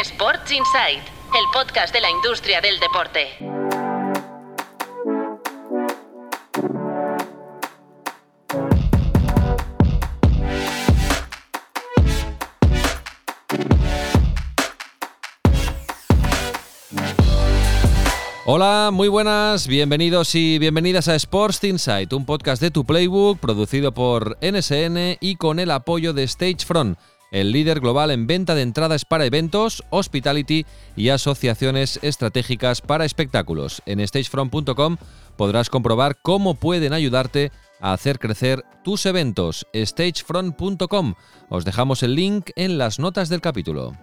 Sports Insight, el podcast de la industria del deporte. Hola, muy buenas, bienvenidos y bienvenidas a Sports Insight, un podcast de tu Playbook producido por NSN y con el apoyo de Stagefront, el líder global en venta de entradas para eventos, hospitality y asociaciones estratégicas para espectáculos. En stagefront.com podrás comprobar cómo pueden ayudarte a hacer crecer tus eventos. stagefront.com. Os dejamos el link en las notas del capítulo.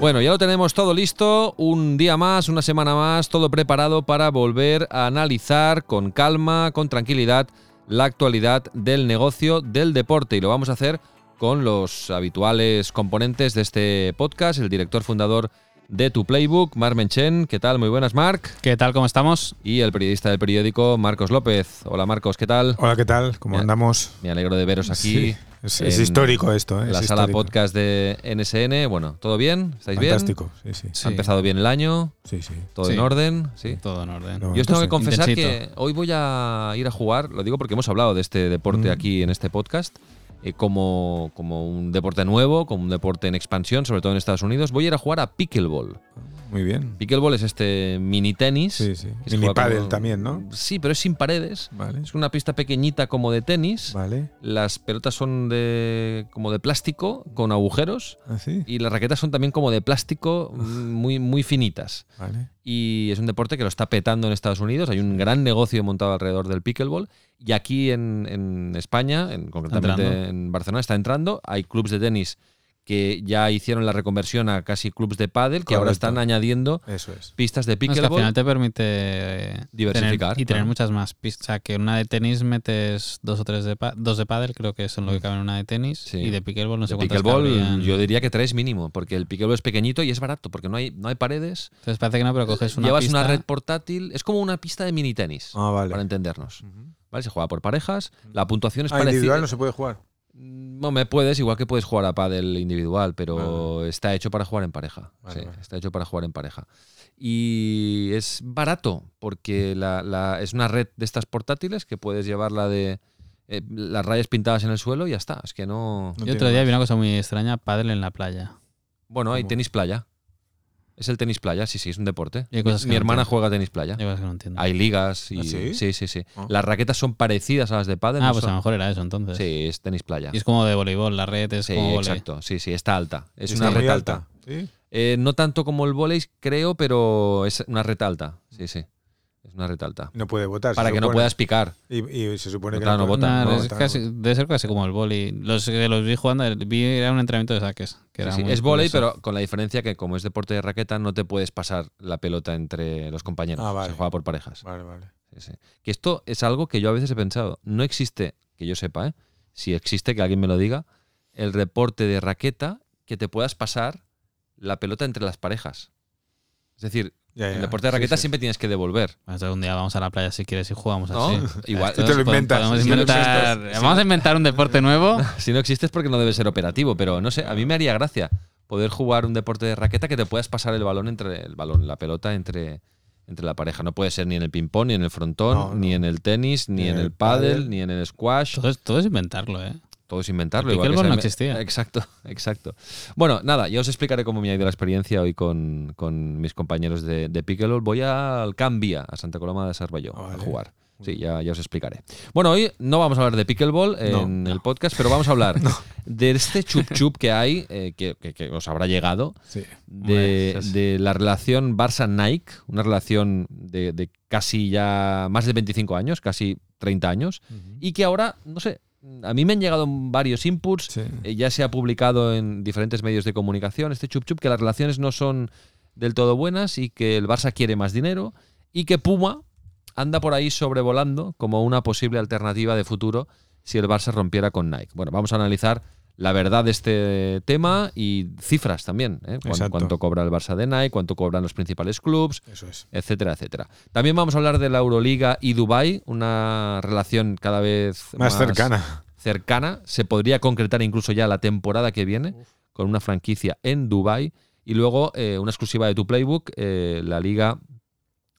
Bueno, ya lo tenemos todo listo, un día más, una semana más, todo preparado para volver a analizar con calma, con tranquilidad, la actualidad del negocio del deporte y lo vamos a hacer con los habituales componentes de este podcast, el director fundador de Tu Playbook, Mark Menchen. ¿Qué tal? Muy buenas, Mark. ¿Qué tal? ¿Cómo estamos? Y el periodista del periódico, Marcos López. Hola, Marcos, ¿qué tal? Hola, ¿qué tal? ¿Cómo Me- andamos? Me alegro de veros aquí. Sí, es, histórico esto, ¿eh? La Es sala histórico. podcast de NSN. Bueno, ¿todo bien? ¿Estáis Fantástico, sí, sí. bien? Sí. ¿Ha empezado bien el año? Sí, sí. ¿Todo Sí. en orden? Sí. Todo en orden. No. Yo os tengo que confesar Intensito. que hoy voy a ir a jugar, lo digo porque hemos hablado de este deporte Mm. aquí en este podcast, eh, como, como un deporte nuevo, como un deporte en expansión, sobre todo en Estados Unidos. Voy a ir a jugar a pickleball. Muy bien. Pickleball es este mini tenis. Sí, sí. Mini pádel como- también, ¿no? Sí, pero es sin paredes. Vale. Es una pista pequeñita como de tenis. Vale. Las pelotas son de como de plástico con agujeros ¿Así? y las raquetas son también como de plástico mm, muy muy finitas. Vale. y es un deporte que lo está petando en Estados Unidos. Hay un gran negocio montado alrededor del pickleball. Y aquí en, en España, en, concretamente entrando. en Barcelona, está entrando. Hay clubes de tenis que ya hicieron la reconversión a casi clubes de pádel, que ahora están añadiendo Eso es. pistas de No, es que al pickleball. final te permite eh, Diversificar, tener- y tener claro. muchas más pistas. O sea, que una de tenis metes dos o tres de dos de pádel, creo que son lo que cabe en una de tenis. Sí. Y de pickleball no sé De cuántas pickleball, cabrían. yo diría que tres mínimo, porque el pickleball es pequeñito y es barato, porque no hay, no hay paredes. Entonces parece que no, pero coges una Llevas pista. una red portátil, es como una pista de mini tenis, Ah, vale. para entendernos. ¿Vale? Se juega por parejas, la puntuación es Ah, parecida. individual no se puede jugar. Mm, No me puedes, igual que puedes jugar a pádel individual, pero está hecho para jugar en pareja. Vale, sí, vale. está hecho para jugar en pareja. Y es barato, porque la, la- es una red de estas portátiles que puedes llevarla de eh, las rayas pintadas en el suelo y ya está. Es que no. No Yo otro día más. vi una cosa muy extraña, pádel en la playa. Bueno, hay ¿Cómo? tenis playa. Es el tenis playa, sí, sí, es un deporte. Mi, no hermana entiendo. juega tenis playa. Hay cosas que no entiendo. Hay ligas y. ¿Ah, sí? sí, sí, sí. Ah. Las raquetas son parecidas a las de pádel. ah, no pues a lo mejor era eso entonces. Sí, es tenis playa. Y es como de voleibol, la red es Sí, como exacto. Sí, sí, está alta. Es una red alta. ¿Sí? Eh, no tanto como el volei, creo, pero es una red alta. Sí, sí. Es una red alta. No puede votar. Para que no puedas picar. Y, y se supone No, que claro, no puede- vota, no es casi- no. debe ser casi como el vóley. Los que los vi jugando, vi era un entrenamiento de saques. Que era Sí, Es volei, curioso. pero con la diferencia que como es deporte de raqueta, no te puedes pasar la pelota entre los compañeros. Ah, vale. Se juega por parejas. Vale, vale. Sí, sí. Que esto es algo que yo a veces he pensado. No existe, que yo sepa, ¿eh? si existe, que alguien me lo diga, el reporte de raqueta que te puedas pasar la pelota entre las parejas. Es decir, Ya, ya. en el deporte de raqueta sí. siempre tienes que devolver. Algún día vamos a la playa si quieres y jugamos ¿No? así. Igual. Tú te lo inventas. podemos Si no inventar- existes- vamos a inventar un deporte nuevo. Si no existe es porque no debe ser operativo, pero no sé, a mí me haría gracia poder jugar un deporte de raqueta que te puedas pasar el balón entre el balón, la pelota entre, entre la pareja. No puede ser ni en el ping pong, ni en el frontón, No, no. ni en el tenis, ni, Ni en en el el pádel, pádel. ni en el squash. Todo es, todo es inventarlo, ¿eh? Todo es inventarlo. Igual que no existía. Exacto, exacto. Bueno, nada, ya os explicaré cómo me ha ido la experiencia hoy con, con mis compañeros de, de Pickleball. Voy al Cambia, a Santa Coloma de Sarballo, Ah, a jugar. Sí, ya, ya os explicaré. Bueno, hoy no vamos a hablar de Pickleball en No, el podcast, pero vamos a hablar de este chup chup que hay, eh, que, que- que os habrá llegado, Sí. de, de la relación Barça-Nike, una relación de, de casi ya más de 25 años, casi 30 años, y que ahora, no sé, a mí me han llegado varios inputs, Sí. eh, ya se ha publicado en diferentes medios de comunicación este chup chup, que las relaciones no son del todo buenas y que el Barça quiere más dinero y que Puma anda por ahí sobrevolando como una posible alternativa de futuro si el Barça rompiera con Nike. Bueno, vamos a analizar la verdad de este tema y cifras también. ¿eh? Cuánto cobra el Barça de Nike, cuánto cobran los principales clubes, es. etcétera, etcétera. También vamos a hablar de la Euroliga y Dubai, una relación cada vez Más cercana. cercana. Se podría concretar incluso ya la temporada que viene, con una franquicia en Dubai y luego eh, una exclusiva de tu playbook, eh, la liga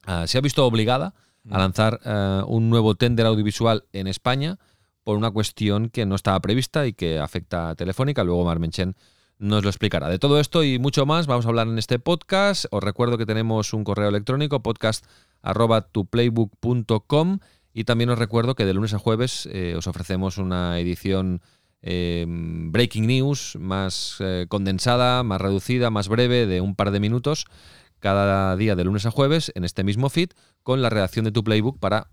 ah, se ha visto obligada a lanzar eh, un nuevo tender audiovisual en España por una cuestión que no estaba prevista y que afecta a Telefónica. Luego Marmenchen nos lo explicará. De todo esto y mucho más vamos a hablar en este podcast. Os recuerdo que tenemos un correo electrónico podcast@tuplaybook.com y también os recuerdo que de lunes a jueves eh, os ofrecemos una edición eh, breaking news más eh, condensada, más reducida, más breve, de un par de minutos cada día de lunes a jueves en este mismo feed con la redacción de tu playbook para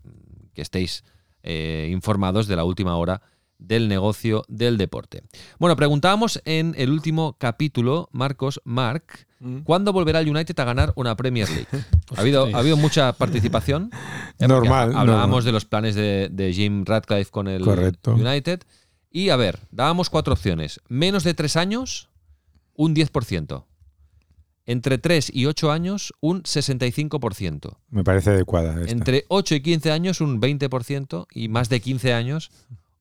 que estéis eh, informados de la última hora del negocio del deporte. Bueno, preguntábamos en el último capítulo, Marcos, Mark, Mm. ¿cuándo volverá el United a ganar una Premier League? ha, habido, ha habido mucha participación. Eh, Normal, Hablábamos normal. de los planes de, de Jim Radcliffe con el Correcto. United. Y a ver, dábamos cuatro opciones. Menos de tres años, un 10%. Entre 3 y 8 años, un 65%. Me parece adecuada esta. Entre 8 y 15 años, un 20%. Y más de 15 años,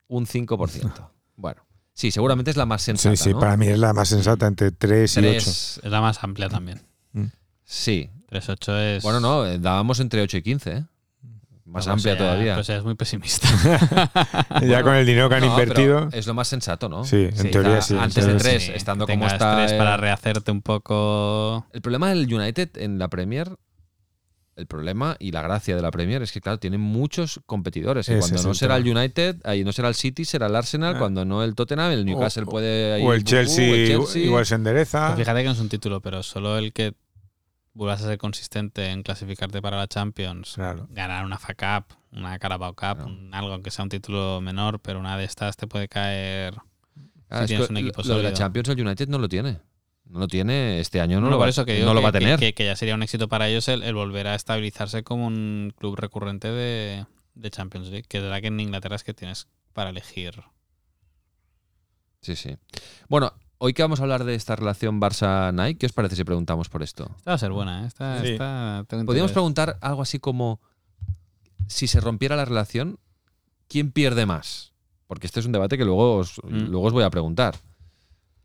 un 5%. Bueno, sí, seguramente es la más sensata. Sí, sí, ¿no? para mí es la más sensata, entre 3 y 8. Tres- Es la más amplia también. Sí. 3.8 es. Bueno, no, eh, dábamos entre 8 y 15, ¿eh? Más amplia todavía. Pues es muy pesimista. ya con el dinero que han No, invertido. Es lo más sensato, ¿no? Sí, en teoría sí. Antes de Entonces, 3, Sí, estando como está. tres eh, para rehacerte un poco. El problema del United en la Premier, el problema y la gracia de la Premier es que, claro, tiene muchos competidores. Cuando no el será el. United, ahí no será el City, será el Arsenal. Ah. Cuando no el Tottenham, el Newcastle O- puede. O el uh, Chelsea, el Chelsea. igual se endereza. Pues fíjate que no es un título, pero solo el que vuelvas a ser consistente en clasificarte para la Champions, Claro. ganar una FA Cup, una Carabao Cup, un- algo aunque sea un título menor, pero una de estas te puede caer. Ah, si es tienes que un equipo lo de la. Champions, el United no lo tiene. No lo tiene este año, no, No, lo, va, eso que no lo que, va a que- tener. Que, que ya sería un éxito para ellos el, el volver a estabilizarse como un club recurrente de, de Champions League, que es verdad que en Inglaterra es que tienes para elegir. Sí, sí. Bueno, hoy que vamos a hablar de esta relación Barça-Nike, ¿qué os parece si preguntamos por esto? Esta va a ser buena, ¿eh? Esta, Sí. esta Podríamos interés. preguntar algo así como, si se rompiera la relación, ¿quién pierde más? Porque este es un debate que luego os, Mm. luego os voy a preguntar.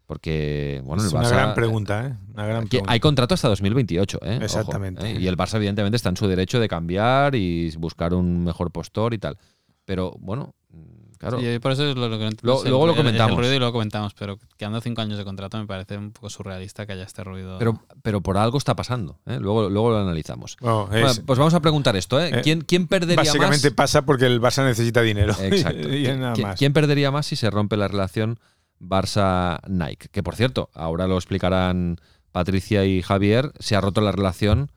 Porque, bueno, el es Barça... una gran pregunta, ¿eh? Una gran pregunta. hay contrato hasta 2028, ¿eh? Ojo, Exactamente. ¿eh? Y el Barça, evidentemente, está en su derecho de cambiar y buscar un mejor postor y tal. Pero, bueno, claro. Sí, por eso es lo, lo que entiendo, Luego- es el- luego lo el- el comentamos. ruido y luego comentamos, pero quedando cinco años de contrato me parece un poco surrealista que haya este ruido. Pero, pero por algo está pasando. ¿eh? Luego, luego lo analizamos. Bueno, Bueno, es- pues vamos a preguntar esto. ¿eh? Eh, ¿Quién, quién perdería básicamente más? pasa porque el Barça necesita dinero. Exacto. y es nada ¿Quién, más. quién perdería más si se rompe la relación Barça-Nike? Que por cierto, ahora lo explicarán Patricia y Javier, se ha roto la relación.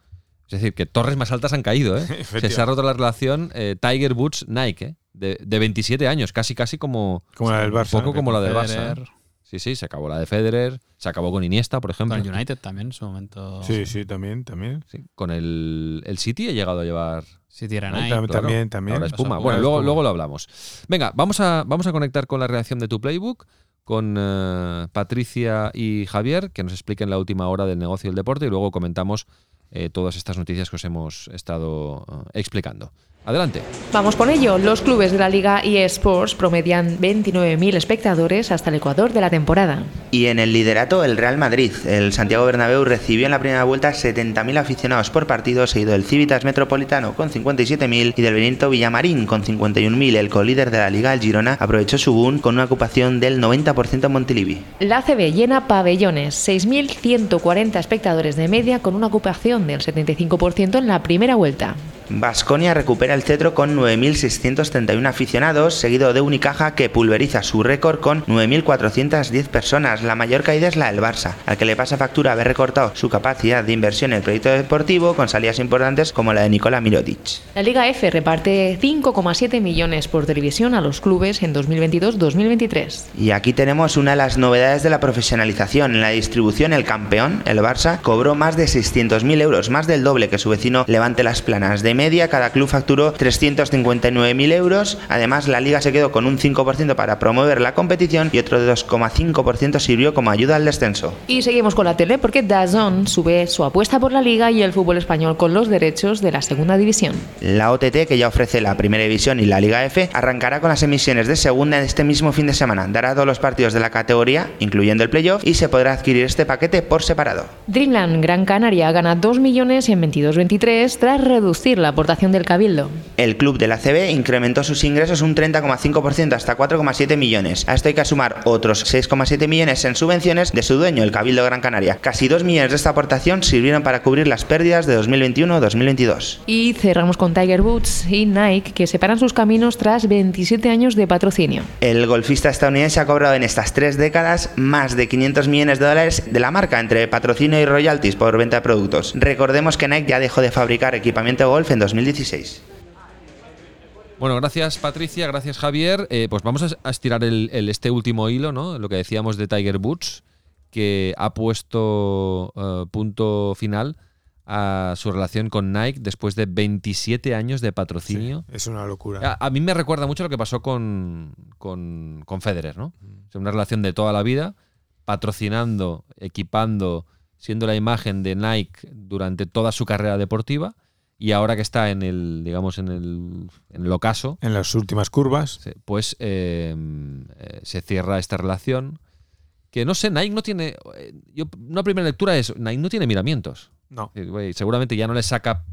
Es decir, que torres más altas han caído, ¿eh? Se, se ha roto la relación eh, Tiger Woods-Nike, ¿eh? De, de 27 años, casi casi como, Como la del un Barça. poco como la del Federer, Barça. Sí, sí, se acabó la de Federer, se acabó con Iniesta, por ejemplo. Con el United también en su momento. Sí, sí, también, también. Sí, con el, el City ha llegado a llevar Ahí ahí. también, claro. también, también. Ahora espuma. Pasó Bueno, luego, luego lo hablamos. Venga, vamos a, vamos a conectar con la reacción de tu playbook, con eh, Patricia y Javier, que nos expliquen la última hora del negocio y el deporte, y luego comentamos eh, todas estas noticias que os hemos estado eh, explicando. Adelante. Vamos con ello. Los clubes de la Liga eSports promedian 29.000 espectadores hasta el ecuador de la temporada. Y en el liderato el Real Madrid. El Santiago Bernabéu recibió en la primera vuelta 70.000 aficionados por partido, seguido del Civitas Metropolitano con 57.000 y del Benito Villamarín con 51.000. El colíder de la Liga, el Girona, aprovechó su boom con una ocupación del 90% en Montilivi. La ACB llena pabellones, 6.140 espectadores de media con una ocupación del 75% en la primera vuelta. Vasconia recupera el cetro con 9.631 aficionados, seguido de Unicaja que pulveriza su récord con 9.410 personas. La mayor caída es la del Barça, al que le pasa factura haber recortado su capacidad de inversión en el proyecto deportivo con salidas importantes como la de Nikola Mirotic. La Liga F reparte 5,7 millones por televisión a los clubes en 2022-2023. Y aquí tenemos una de las novedades de la profesionalización. En la distribución, el campeón, el Barça, cobró más de 600.000 euros, más del doble que su vecino Levante Las Planas. De De media, cada club facturó 359.000 euros. Además, la liga se quedó con un 5% para promover la competición y otro 2,5% sirvió como ayuda al descenso. Y seguimos con la tele porque DAZN sube su apuesta por la liga y el fútbol español con los derechos de la segunda división. La OTT, que ya ofrece la primera división y la Liga F, arrancará con las emisiones de segunda en este mismo fin de semana. Dará todos los partidos de la categoría, incluyendo el playoff, y se podrá adquirir este paquete por separado. Dreamland Gran Canaria gana 2 millones en 22-23 tras reducir la aportación del Cabildo. El club de la CB incrementó sus ingresos un 30,5% hasta 4,7 millones. A esto hay que sumar otros 6,7 millones en subvenciones de su dueño, el Cabildo Gran Canaria. Casi 2 millones de esta aportación sirvieron para cubrir las pérdidas de 2021-2022. Y cerramos con Tiger Woods y Nike que separan sus caminos tras 27 años de patrocinio. El golfista estadounidense ha cobrado en estas tres décadas más de 500 millones de dólares de la marca entre patrocinio y royalties por venta de productos. Recordemos que Nike ya dejó de fabricar equipamiento de golf en 2016. Bueno, gracias Patricia, gracias Javier. Eh, pues vamos a, a estirar el, el- este último hilo, ¿no? Lo que decíamos de Tiger Woods, que ha puesto eh, punto final a su relación con Nike después de 27 años de patrocinio. Es una locura. A, a mí me recuerda mucho lo que pasó con, con, con Federer, ¿no? O sea, una relación de toda la vida, patrocinando, equipando, siendo la imagen de Nike durante toda su carrera deportiva y ahora que está en el, digamos, en el, en el ocaso, En las últimas curvas. pues eh, eh, se cierra esta relación que no sé, Nike no tiene, eh, yo, una primera lectura es, Nike no tiene miramientos. No. Seguramente ya no le saca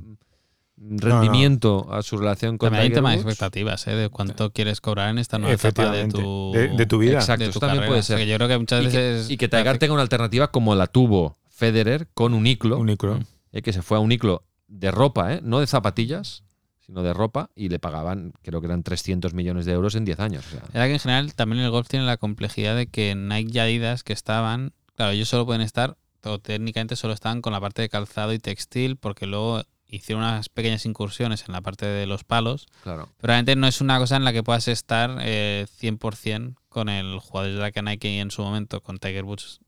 rendimiento a su relación con También hay un Tiger tema de expectativas, ¿eh? De cuánto quieres cobrar en esta nueva etapa de Efectivamente. tu, De- de tu vida. Exacto, de eso tu también carrera. puede O sea, ser. que yo creo que muchas y que, veces. y que Tiger tenga una alternativa como la tuvo Federer con Uniclo, Uniclo. eh, que se fue a Uniclo de ropa, ¿eh? no de zapatillas, sino de ropa, y le pagaban, creo que eran 300 millones de euros en 10 años. o sea, Era que en general también el golf tiene la complejidad de que Nike y Adidas que estaban, claro, ellos solo pueden estar, o técnicamente solo estaban con la parte de calzado y textil, porque luego hicieron unas pequeñas incursiones en la parte de los palos, claro. pero realmente no es una cosa en la que puedas estar eh, 100% con el jugador de la que Nike en su momento, con Tiger Woods,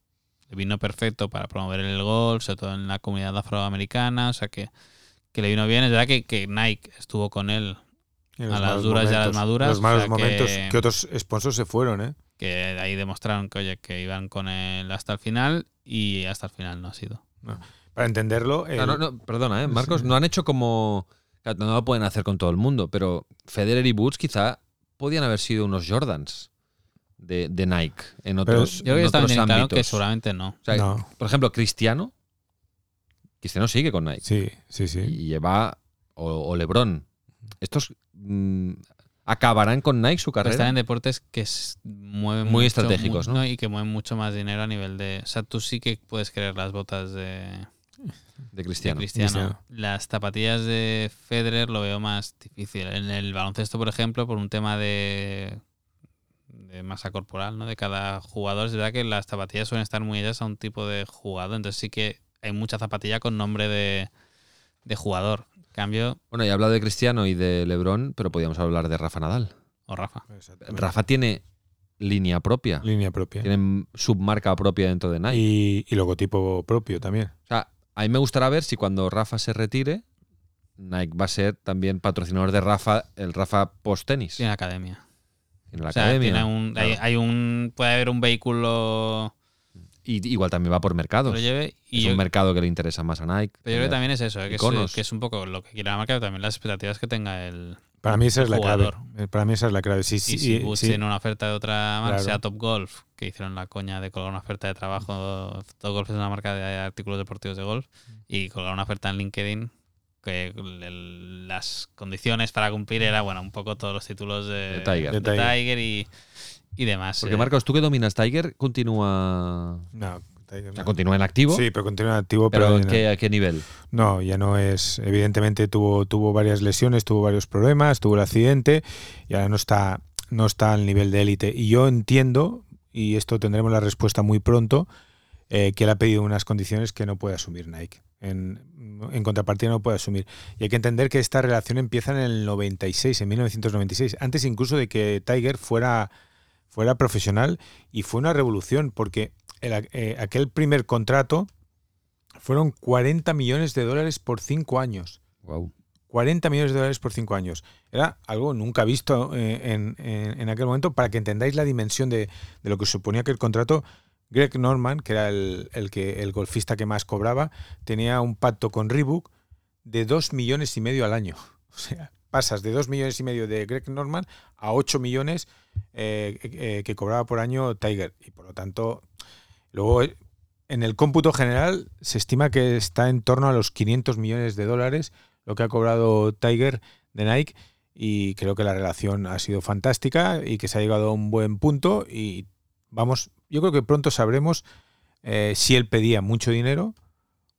vino perfecto para promover el golf, sobre todo en la comunidad afroamericana, o sea que, que le vino bien. Es verdad que, que Nike estuvo con él A las duras y a las momentos. maduras, Los malos o sea momentos que- que... otros sponsors se fueron, ¿eh? que ahí demostraron que oye que iban con él hasta el final y hasta el final no ha sido. Para entenderlo. el- No, no, no, perdona, ¿eh? Marcos, no han hecho como... No lo pueden hacer con todo el mundo, pero Federer y Woods quizá podían haber sido unos Jordans de, de Nike en otros, Yo creo que en otros claro ámbitos. que seguramente no. O sea, No. Por ejemplo, Cristiano. Cristiano sigue con Nike. Sí, sí, sí. Y lleva. O, o Lebron. Estos mm, acabarán con Nike su Pero carrera. están en deportes que s- mueven Muy mucho, estratégicos, mu- ¿no? Y que mueven mucho más dinero a nivel de. O sea, tú sí que puedes querer las botas de, de. Cristiano. Cristiano. Las zapatillas de Federer lo veo más difícil. En el baloncesto, por ejemplo, por un tema de de masa corporal, ¿no? De cada jugador. Es verdad que las zapatillas suelen estar muy hechas a un tipo de jugador. Entonces sí que hay mucha zapatilla con nombre de, de jugador. Cambio, Bueno, ya he hablado de Cristiano y de Lebron, pero podríamos hablar de Rafa Nadal. o Rafa. Rafa tiene línea propia. Línea propia. Tiene submarca propia dentro de Nike. Y, y logotipo propio también. O sea, a mí me gustará ver si cuando Rafa se retire, Nike va a ser también patrocinador de Rafa, el Rafa post tenis. Tiene academia. En la O sea, academia. tiene un, hay un. Puede haber un vehículo Y igual también va por mercados. lo lleve. Y es yo, un mercado que le interesa más a Nike. pero yo creo que también es eso, ¿eh? que, es, iconos. que es un poco lo que quiere la marca, pero también las expectativas que tenga el. Para mí esa es la clave. jugador. Eh, Para mí esa es la clave. Sí, Y sí, si sí, Woods sí. tiene una oferta de otra marca, Claro. sea Top Golf, que hicieron la coña de colgar una oferta de trabajo. Top Golf es una marca de artículos deportivos de golf. Y colgar una oferta en LinkedIn, que el- las condiciones para cumplir era, bueno, un poco todos los títulos de, De Tiger. de De Tiger. Tiger y, y demás. Porque eh. Marcos, tú que dominas Tiger, continúa. No, o sea, continúa en activo. Sí, pero continúa activo. Pero, pero ¿en no. qué, ¿a qué nivel? No, ya no es. Evidentemente tuvo, tuvo varias lesiones, tuvo varios problemas, tuvo el accidente y ahora no está, no está al nivel de élite. Y yo entiendo, y esto tendremos la respuesta muy pronto, eh, que él ha pedido unas condiciones que no puede asumir Nike. En, en contrapartida no puede asumir. Y hay que entender que esta relación empieza en el 96, en 1996, antes incluso de que Tiger fuera, fuera profesional y fue una revolución porque el- eh, aquel primer contrato fueron 40 millones de dólares por cinco años. Wow. 40 millones de dólares por cinco años. Era algo nunca visto eh, en, en- en aquel momento para que entendáis la dimensión de, de lo que suponía que el contrato. Greg Norman, que era el, el que, el golfista que más cobraba, tenía un pacto con Reebok de 2 millones y medio al año. O sea, pasas de 2 millones y medio de Greg Norman a 8 millones eh, eh, que cobraba por año Tiger. Y por lo tanto, luego eh, en el cómputo general se estima que está en torno a los 500 millones de dólares lo que ha cobrado Tiger de Nike y creo que la relación ha sido fantástica y que se ha llegado a un buen punto y vamos, yo creo que pronto sabremos si él pedía mucho dinero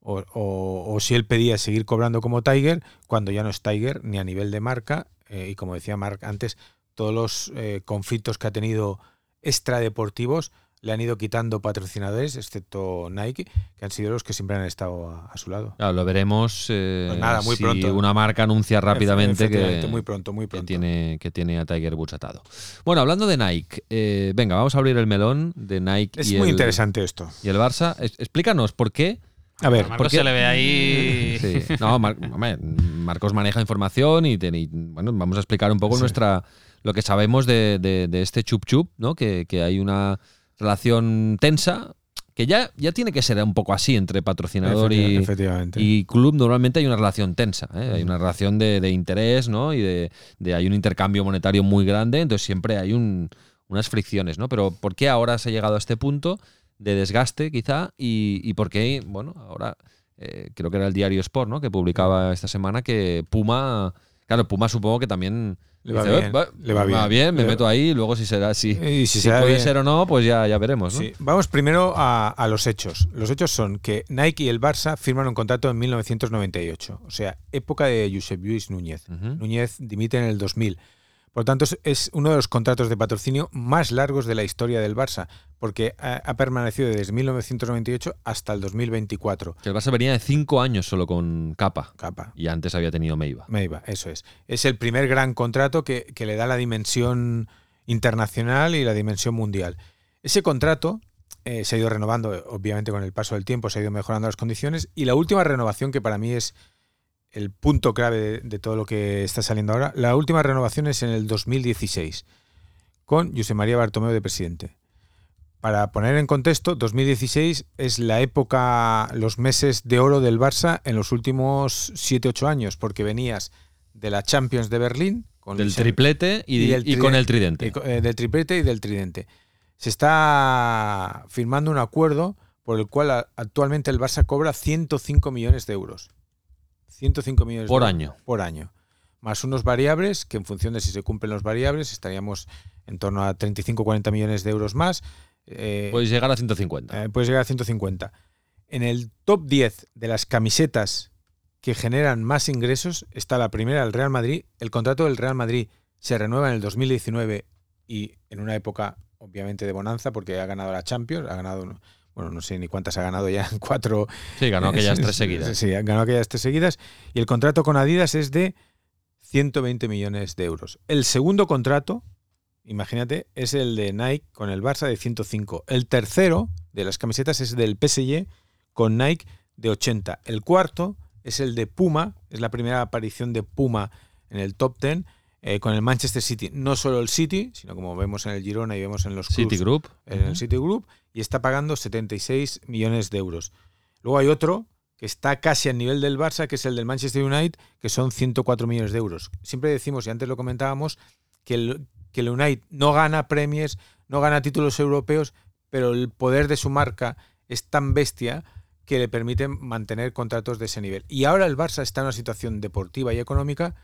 o, o- si él pedía seguir cobrando como Tiger cuando ya no es Tiger ni a nivel de marca y como decía Mark antes, todos los eh, conflictos que ha tenido extradeportivos le han ido quitando patrocinadores, excepto Nike, que han sido los que siempre han estado a, a su lado. Claro, lo veremos eh, Pues nada, muy si pronto. una marca anuncia rápidamente que, Efectivamente, muy pronto, muy que pronto. tiene, que tiene a Tiger Woods atado. Bueno, hablando de Nike, eh, venga, vamos a abrir el melón de Nike Es y, muy el, interesante esto. y el Barça. Es- explícanos por qué. A ver, Marcos ¿por qué? se le ve ahí. Sí. No, Mar- hombre, Marcos maneja información y, ten- y, bueno, vamos a explicar un poco Sí. nuestra lo que sabemos de, de- de este chup chup, ¿no? Que, que hay una relación tensa que ya, ya tiene que ser un poco así entre patrocinador efecti- y, efectivamente. y club normalmente hay una relación tensa, ¿eh? hay una relación de, de interés, ¿no? Y de, de- hay un intercambio monetario muy grande, entonces siempre hay un- unas fricciones, ¿no? Pero ¿por qué ahora se ha llegado a este punto de desgaste, quizá? Y, y por qué, bueno, ahora eh, creo que era el diario Sport, ¿no? Que publicaba esta semana que Puma, claro, Puma supongo que también Le va dice, bien, "Eh, le va me bien". me Le- meto ahí, luego si será así. Y si Si, será puede bien. ser o no, pues ya, ya veremos, ¿no? Sí. Vamos primero a, a los hechos. Los hechos son que Nike y el Barça firman un contrato en 1998, o sea, época de Josep Lluís Núñez. Núñez dimite en el 2000. Por lo tanto, es- uno de los contratos de patrocinio más largos de la historia del Barça, porque ha, ha permanecido desde 1998 hasta el 2024. Que el Barça venía de cinco años solo con capa. Capa. Y antes había tenido Meiva. Meiva, eso es. Es el primer gran contrato que, que le da la dimensión internacional y la dimensión mundial. Ese contrato eh, se ha ido renovando, obviamente con el paso del tiempo se ha ido mejorando las condiciones y la última renovación que para mí es el punto clave de, de todo lo que está saliendo ahora, la última renovación es en el 2016 con José María Bartomeu de presidente. Para poner en contexto, 2016 es la época, los meses de oro del Barça en los últimos 7-8 años, porque venías de la Champions de Berlín, con Del Luis- triplete y, y del y con el tridente. y eh, del triplete y del tridente. Se está firmando un acuerdo por el cual actualmente el Barça cobra 105 millones de euros. 105 millones Por de año. euros por año. Más unos variables, que en función de si se cumplen los variables, estaríamos en torno a 35-40 millones de euros más. Eh, Puedes llegar a 150. eh, puedes llegar a 150. En el top 10 de las camisetas que generan más ingresos está la primera, el Real Madrid. El contrato del Real Madrid se renueva en el 2019 y en una época obviamente de bonanza porque ha ganado la Champions, ha ganado, bueno, no sé ni cuántas ha ganado ya, cuatro. sí, ganó aquellas tres seguidas. Sí, ganó aquellas tres seguidas. Y el contrato con Adidas es de 120 millones de euros. El segundo contrato, imagínate, es el de Nike con el Barça de 105. El tercero de las camisetas es del PSG con Nike de 80. El cuarto es el de Puma, es la primera aparición de Puma en el top 10 eh, con el Manchester City. No solo el City, sino como vemos en el Girona y vemos en los clubs City Group. en el City Group y está pagando 76 millones de euros. Luego hay otro que está casi al nivel del Barça, que es el del Manchester United, que son 104 millones de euros. Siempre decimos, y antes lo comentábamos, que el, que el United no gana premios, no gana títulos europeos, pero el poder de su marca es tan bestia que le permite mantener contratos de ese nivel. Y ahora el Barça está en una situación deportiva y económica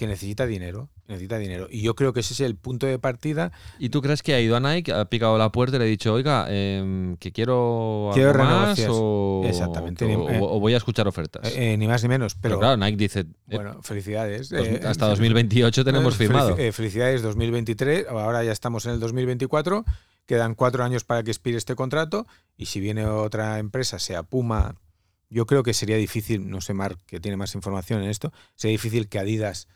que necesita dinero, necesita dinero. Y yo creo que ese es el punto de partida ¿Y tú crees que ha ido a Nike, ha picado la puerta y le ha dicho, oiga, em, que quiero, Quiero algo más renovaciones. o, Exactamente. o, Eh, o voy a escuchar ofertas? Eh, eh, ni más ni menos. pero, Pero, claro, Nike dice, eh, bueno, felicidades. dos- hasta fel- 2028 tenemos firmado. felici- felicidades 2023. Ahora ya estamos en el 2024. Quedan cuatro años para que expire este contrato. Y si viene otra empresa, sea Puma, yo creo que sería difícil, no sé, Marc, que tiene más información en esto, sería difícil que Adidas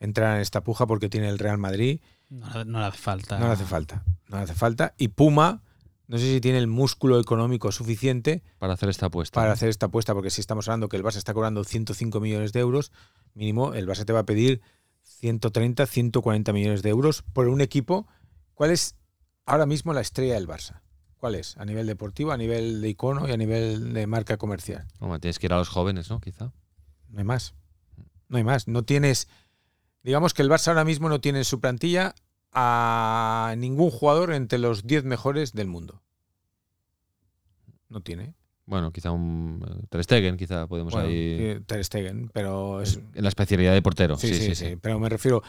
entrara en esta puja porque tiene el Real Madrid. No, no le hace falta. No le hace falta. No le hace falta. Y Puma, no sé si tiene el músculo económico suficiente Para hacer esta apuesta. para ¿no? hacer esta apuesta, porque si estamos hablando que el Barça está cobrando 105 millones de euros, mínimo el Barça te va a pedir 130, 140 millones de euros por un equipo. ¿Cuál es ahora mismo la estrella del Barça? ¿Cuál es? A nivel deportivo, a nivel de icono y a nivel de marca comercial. Tienes que ir a los jóvenes, ¿no? Quizá. No hay más. No hay más. No tienes. Digamos que el Barça ahora mismo no tiene en su plantilla a ningún jugador entre los 10 mejores del mundo. No tiene. Bueno, quizá un eh, Ter Stegen, quizá podemos Bueno, ahí... Ter Stegen, pero es, En la especialidad de portero. Sí, sí, sí, Pero me refiero,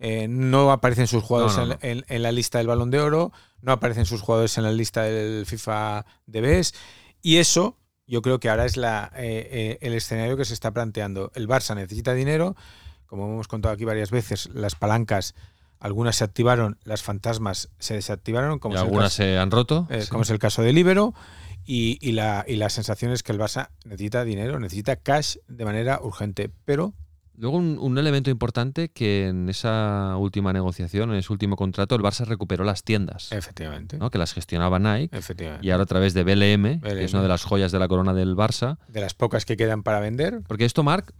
eh, no aparecen sus jugadores No, no, en- En, en la lista del Balón de Oro, no aparecen sus jugadores en la lista del FIFA de BES. Y eso, yo creo que ahora es la, eh, eh, el escenario que se está planteando. El Barça necesita dinero, como hemos contado aquí varias veces, las palancas, algunas se activaron, las fantasmas se desactivaron, como, Y algunas caso, se han roto. eh, sí. como es el caso del Ibero. Y, y la, y la sensación es que el Barça necesita dinero, necesita cash de manera urgente. Pero Luego un, un elemento importante que en esa última negociación, en ese último contrato, el Barça recuperó las tiendas, efectivamente, ¿no? que las gestionaba Nike. efectivamente. Y ahora a través de BLM, que es una de las joyas de la corona del Barça. de las pocas que quedan para vender. Porque esto, Marc,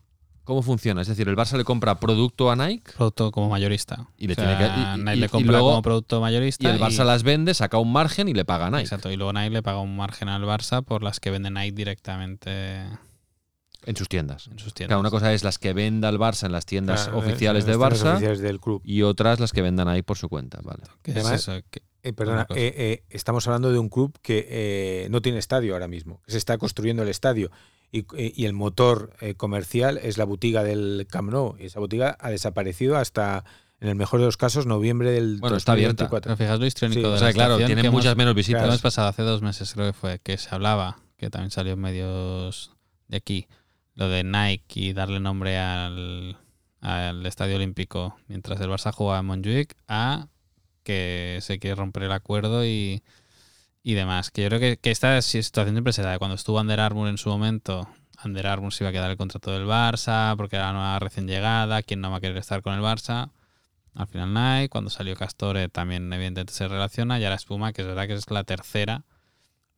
¿cómo funciona? Es decir, el Barça le compra producto a Nike Producto como mayorista. Y le O sea, tiene que- y- y- Nike y- le y compra luego- como producto mayorista. y el Barça las vende, saca un margen y le paga a Nike. Exacto, y luego Nike le paga un margen al Barça por las que vende Nike directamente En sus tiendas. en sus tiendas. Claro, una cosa es las que venda el Barça en las tiendas Claro, oficiales en de las tiendas Barça oficiales del club. y otras las que vendan ahí por su cuenta. Vale. ¿Qué es eso? Eh, perdona, eh, eh, estamos hablando de un club que eh, no tiene estadio ahora mismo, que se está construyendo el estadio. Y, eh, y el motor comercial es la botiga del Camp Nou. Y esa botiga ha desaparecido hasta, en el mejor de los casos, noviembre del Bueno, está abierta. 2024. Fijaos lo histriónico Sí, de O la sea, claro, tiene hemos- muchas menos visitas. hemos pasado hace dos meses, creo que fue, que se hablaba, que también salió en medios de aquí, lo de Nike y darle nombre al, al Estadio Olímpico mientras el Barça jugaba en Montjuic a que se quiere romper el acuerdo y, y demás. Que yo creo que, que esta situación siempre se da. Cuando estuvo Under Armour en su momento, Under Armour se iba a quedar el contrato del Barça porque era una recién llegada, ¿quién no va a querer estar con el Barça? Al final Nike, cuando salió Castore también evidentemente se relaciona y ahora Espuma, que es verdad que es la tercera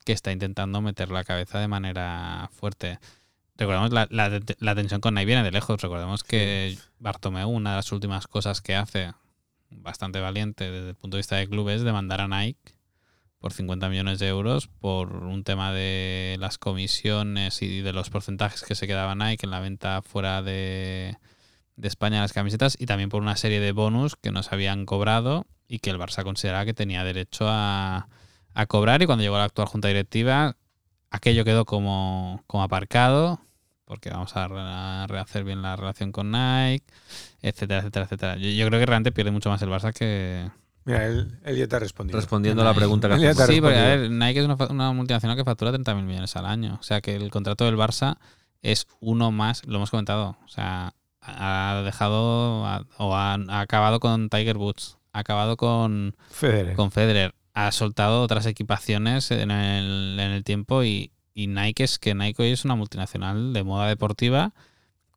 que está intentando meter la cabeza de manera fuerte. Recordemos, la, la, la tensión con Nike viene de lejos. Recordemos que Bartomeu, una de las últimas cosas que hace, bastante valiente desde el punto de vista de clubes, es demandar a Nike por 50 millones de euros por un tema de las comisiones y de los porcentajes que se quedaba Nike en la venta fuera de, de España de las camisetas y también por una serie de bonus que no se habían cobrado y que el Barça consideraba que tenía derecho a, a cobrar. Y cuando llegó la actual junta directiva aquello quedó como, como aparcado porque vamos a, re- a rehacer bien la relación con Nike, etcétera, etcétera, etcétera. Yo, yo creo que realmente pierde mucho más el Barça que, Mira, él, él ya te ha respondido. Respondiendo a la pregunta que Ya hacemos. te ha Sí, porque a ver, Nike es una, multinacional que factura 30.000 millones al año. O sea que el contrato del Barça es uno más, lo hemos comentado. O sea, ha dejado o ha, ha acabado con Tiger Woods, ha acabado con, Federer. con Federer, ha soltado otras equipaciones en el, en el tiempo y, y Nike es que Nike hoy es una multinacional de moda deportiva